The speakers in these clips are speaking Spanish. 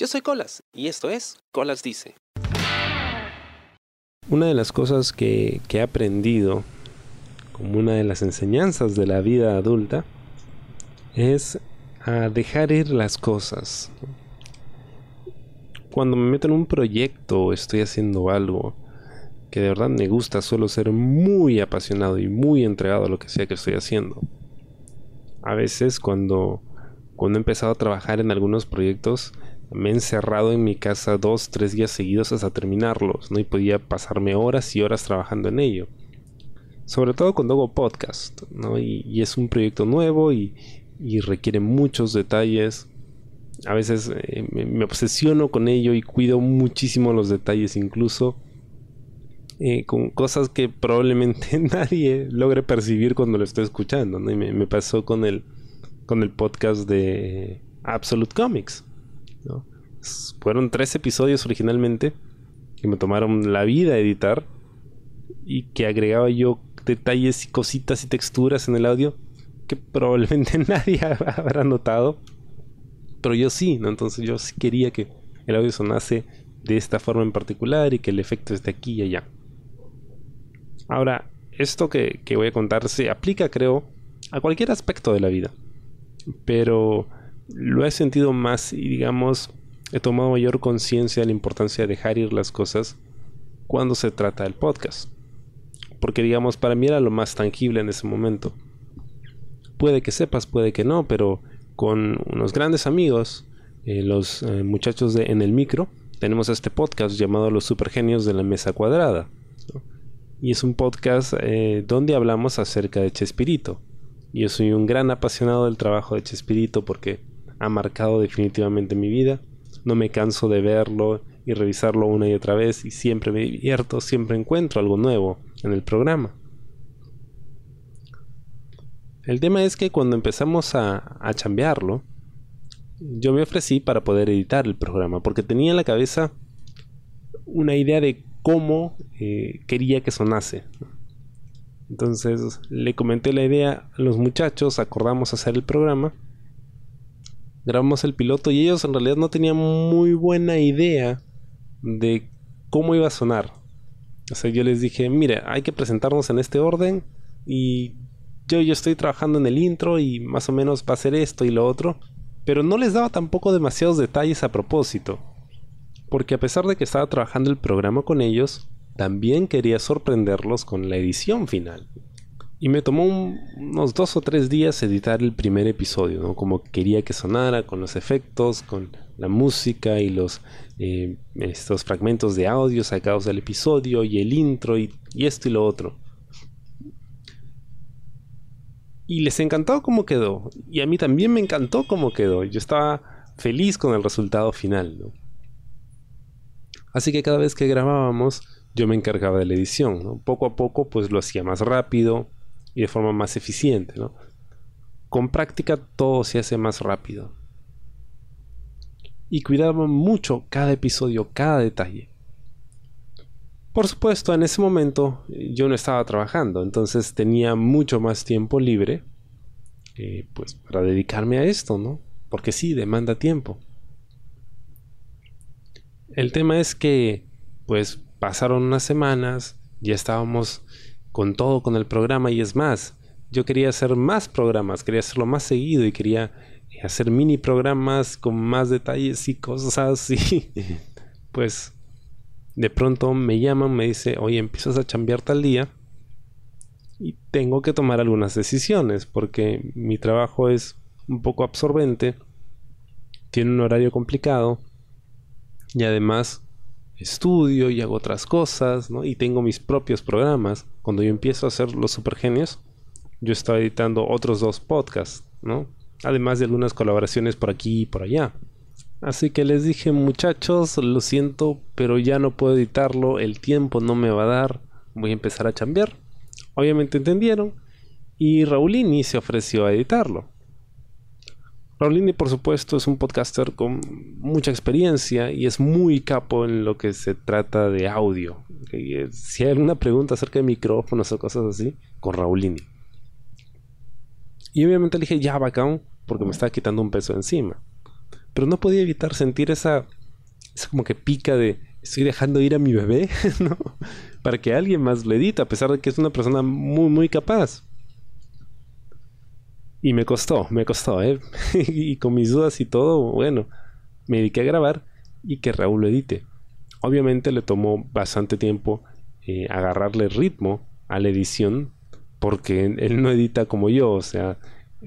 Yo soy Colas y esto es Colas Dice. Una de las cosas que, he aprendido como una de las enseñanzas de la vida adulta es a dejar ir las cosas. Cuando me meto en un proyecto o estoy haciendo algo que de verdad me gusta, suelo ser muy apasionado y muy entregado a lo que sea que estoy haciendo. A veces cuando, cuando he empezado a trabajar en algunos proyectos, me he encerrado en mi casa dos, tres días seguidos hasta terminarlos, ¿no? Y podía pasarme horas y horas trabajando en ello. Sobre todo cuando hago podcast, ¿no? Y, es un proyecto nuevo y, requiere muchos detalles. A veces eh, me, obsesiono con ello y cuido muchísimo los detalles, incluso eh, con cosas que probablemente nadie logre percibir cuando lo estoy escuchando. ¿no? Me, me pasó con el, con el podcast de Absolute Comics fueron tres episodios originalmente que me tomaron la vida editar y que agregaba yo detalles y cositas y texturas en el audio que probablemente nadie habrá notado. Pero yo sí, ¿no? Entonces yo sí quería que el audio sonase de esta forma en particular y que el efecto esté aquí y allá. Ahora, esto que, que voy a contar se aplica, creo, a cualquier aspecto de la vida. Pero lo he sentido más y digamos he tomado mayor conciencia de la importancia de dejar ir las cosas cuando se trata del podcast. Porque digamos, para mí era lo más tangible en ese momento. Puede que sepas, puede que no, pero con unos grandes amigos, eh, los eh, muchachos de En el Micro, tenemos este podcast llamado Los Supergenios de la Mesa Cuadrada. Y es un podcast eh, donde hablamos acerca de Chespirito. Yo soy un gran apasionado del trabajo de Chespirito porque ha marcado definitivamente mi vida. No me canso de verlo y revisarlo una y otra vez y siempre me divierto, siempre encuentro algo nuevo en el programa. El tema es que cuando empezamos a, a chambearlo, yo me ofrecí para poder editar el programa, porque tenía en la cabeza una idea de cómo eh, quería que sonase. Entonces le comenté la idea a los muchachos, acordamos hacer el programa grabamos el piloto y ellos en realidad no tenían muy buena idea de cómo iba a sonar. O sea, yo les dije, mire, hay que presentarnos en este orden y yo, yo estoy trabajando en el intro y más o menos va a ser esto y lo otro. Pero no les daba tampoco demasiados detalles a propósito. Porque a pesar de que estaba trabajando el programa con ellos, también quería sorprenderlos con la edición final. Y me tomó unos dos o tres días editar el primer episodio, ¿no? Como quería que sonara, con los efectos, con la música y los eh, estos fragmentos de audio sacados del episodio y el intro y, esto y lo otro. Y les encantó cómo quedó. Y a mí también me encantó cómo quedó. Yo estaba feliz con el resultado final, ¿no? Así que cada vez que grabábamos, yo me encargaba de la edición, ¿no? Poco a poco, pues lo hacía más rápido, y de forma más eficiente. ¿no? Con práctica todo se hace más rápido. Y cuidaba mucho cada episodio, cada detalle. Por supuesto, en ese momento eh, yo no estaba trabajando, entonces tenía mucho más tiempo libre eh, pues para dedicarme a esto, ¿no? Porque sí, demanda tiempo. El tema es que pues pasaron unas semanas, ya estábamos con todo con el programa y es más, yo quería hacer más programas, quería hacerlo más seguido y quería hacer mini programas con más detalles y cosas así. pues de pronto me llaman, me dice, oye, empiezas a chambear tal día y tengo que tomar algunas decisiones porque mi trabajo es un poco absorbente, tiene un horario complicado y además estudio y hago otras cosas, ¿no? Y tengo mis propios programas. Cuando yo empiezo a hacer los supergenios, yo estaba editando otros dos podcasts, ¿no? Además de algunas colaboraciones por aquí y por allá. Así que les dije, muchachos, lo siento, pero ya no puedo editarlo, el tiempo no me va a dar, voy a empezar a cambiar. Obviamente entendieron y Raulini se ofreció a editarlo. Raulini, por supuesto, es un podcaster con mucha experiencia y es muy capo en lo que se trata de audio. Si hay alguna pregunta acerca de micrófonos o cosas así, con Raulini. Y obviamente le dije, ya, bacán, porque me estaba quitando un peso encima. pero no podía evitar sentir esa, esa como que pica de estoy dejando ir a mi bebé, ¿no? Para que alguien más lo edite, a pesar de que es una persona muy, muy capaz. Y me costó, me costó, ¿eh? y con mis dudas y todo, bueno, me dediqué a grabar y que Raúl lo edite. Obviamente le tomó bastante tiempo eh, agarrarle ritmo a la edición, porque él no edita como yo, o sea,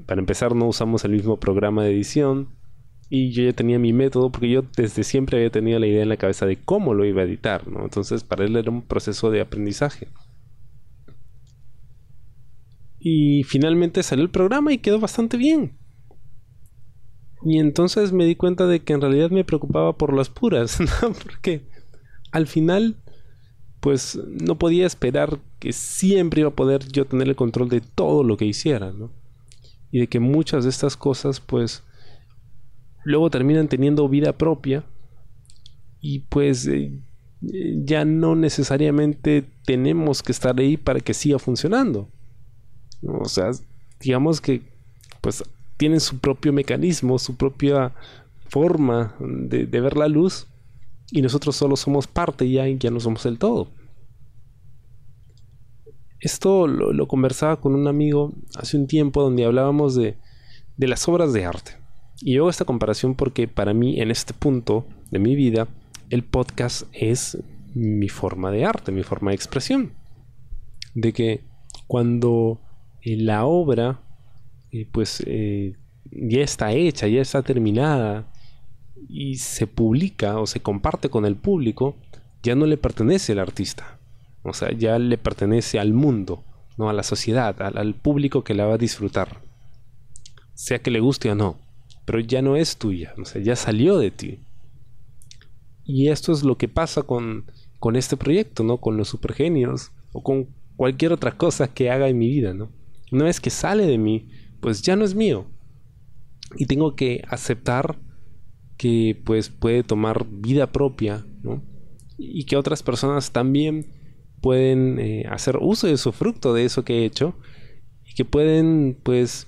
para empezar no usamos el mismo programa de edición, y yo ya tenía mi método porque yo desde siempre había tenido la idea en la cabeza de cómo lo iba a editar, ¿no? Entonces para él era un proceso de aprendizaje. Y finalmente salió el programa y quedó bastante bien. Y entonces me di cuenta de que en realidad me preocupaba por las puras. Porque al final, pues no podía esperar que siempre iba a poder yo tener el control de todo lo que hiciera. Y de que muchas de estas cosas, pues, luego terminan teniendo vida propia y pues eh, ya no necesariamente tenemos que estar ahí para que siga funcionando. O sea, digamos que pues tienen su propio mecanismo, su propia forma de, ver la luz y nosotros solo somos parte ya y ya no somos el todo. Esto lo, conversaba con un amigo hace un tiempo donde hablábamos de, de las obras de arte. Y hago esta comparación porque para mí en este punto de mi vida el podcast es mi forma de arte, mi forma de expresión. De que cuando la obra pues eh, ya está hecha, ya está terminada y se publica o se comparte con el público, ya no le pertenece al artista. O sea, ya le pertenece al mundo, no a la sociedad, al, al público que la va a disfrutar. Sea que le guste o no pero ya no es tuya, o sea, ya salió de ti. Y esto es lo que pasa con, con este proyecto, ¿no? Con los supergenios o con cualquier otra cosa que haga en mi vida, ¿no? Una vez que sale de mí, pues ya no es mío. Y tengo que aceptar que pues puede tomar vida propia, ¿no? Y que otras personas también pueden eh, hacer uso de su fruto, de eso que he hecho, y que pueden pues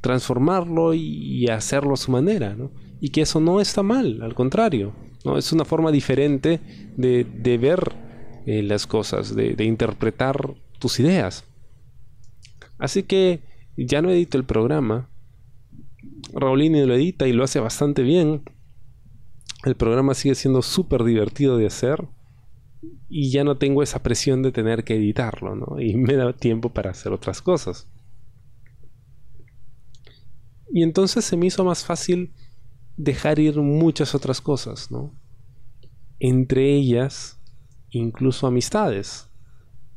transformarlo y hacerlo a su manera, ¿no? Y que eso no está mal, al contrario, ¿no? Es una forma diferente de, de ver eh, las cosas, de, interpretar tus ideas. Así que ya no edito el programa. Raulini lo edita y lo hace bastante bien. El programa sigue siendo súper divertido de hacer. Y ya no tengo esa presión de tener que editarlo, ¿no? Y me da tiempo para hacer otras cosas. Y entonces se me hizo más fácil dejar ir muchas otras cosas, ¿no? Entre ellas, incluso amistades.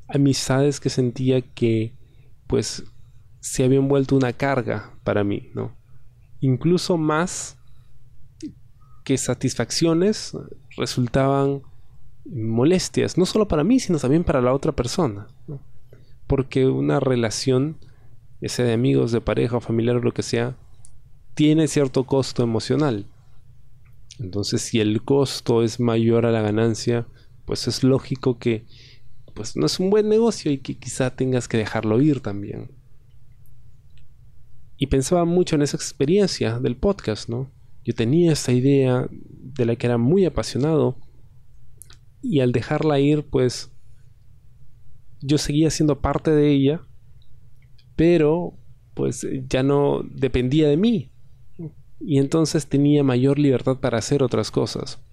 Amistades que sentía que, pues, se habían vuelto una carga para mí, ¿no? Incluso más que satisfacciones resultaban molestias, no solo para mí, sino también para la otra persona. ¿no? Porque una relación ya sea de amigos, de pareja, familiar o lo que sea, tiene cierto costo emocional. Entonces, si el costo es mayor a la ganancia, pues es lógico que pues no es un buen negocio y que quizá tengas que dejarlo ir también. Y pensaba mucho en esa experiencia del podcast, ¿no? Yo tenía esta idea de la que era muy apasionado y al dejarla ir, pues yo seguía siendo parte de ella pero pues ya no dependía de mí. Y entonces tenía mayor libertad para hacer otras cosas.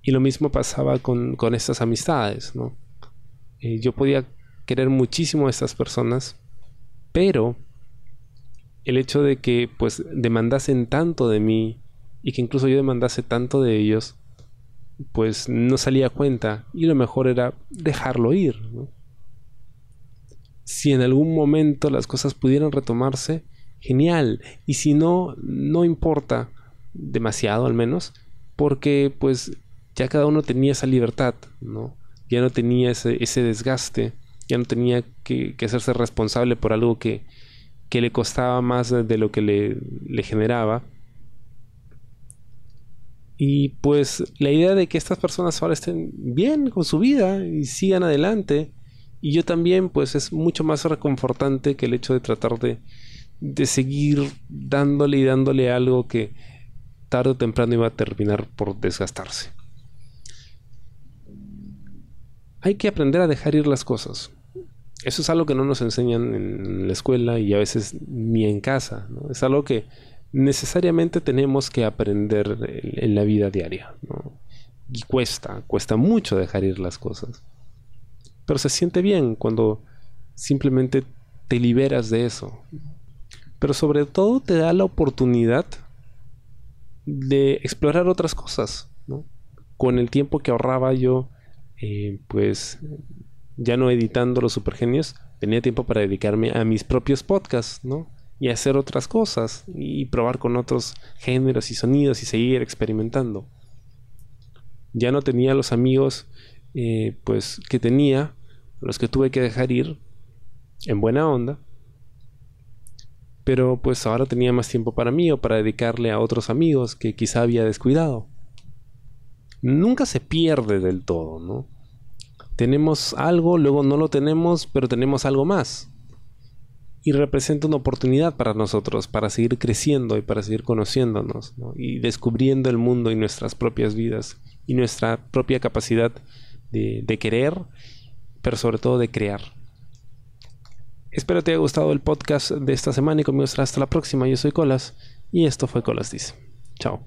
Y lo mismo pasaba con, estas amistades, ¿no? Eh, yo podía querer muchísimo a estas personas, pero el hecho de que pues demandasen tanto de mí y que incluso yo demandase tanto de ellos, pues no salía cuenta y lo mejor era dejarlo ir. ¿no? si en algún momento las cosas pudieran retomarse, genial. Y si no, no importa demasiado al menos, porque pues ya cada uno tenía esa libertad, ¿no? Ya no tenía ese, desgaste, ya no tenía que, hacerse responsable por algo que, que le costaba más de lo que le, le generaba. Y pues la idea de que estas personas ahora estén bien con su vida y sigan adelante y yo también, pues es mucho más reconfortante que el hecho de tratar de, de seguir dándole y dándole algo que, tarde o temprano iba a terminar por desgastarse. Hay que aprender a dejar ir las cosas. Eso es algo que no nos enseñan en la escuela y a veces ni en casa. Es algo que necesariamente tenemos que aprender en la vida diaria. Y cuesta, cuesta mucho dejar ir las cosas. Pero se siente bien cuando simplemente te liberas de eso. Pero sobre todo te da la oportunidad de explorar otras cosas. Con el tiempo que ahorraba yo, eh, pues ya no editando los supergenios, tenía tiempo para dedicarme a mis propios podcasts, ¿no? Y hacer otras cosas y probar con otros géneros y sonidos y seguir experimentando. Ya no tenía los amigos eh, pues que tenía, los que tuve que dejar ir en buena onda. Pero pues ahora tenía más tiempo para mí o para dedicarle a otros amigos que quizá había descuidado. Nunca se pierde del todo, ¿no? tenemos algo, luego no lo tenemos, pero tenemos algo más. Y representa una oportunidad para nosotros, para seguir creciendo y para seguir conociéndonos, y descubriendo el mundo y nuestras propias vidas, y nuestra propia capacidad de, querer, pero sobre todo de crear. Espero te haya gustado el podcast de esta semana y conmigo hasta la próxima. Yo soy Colas y esto fue Colas Dice. Chao.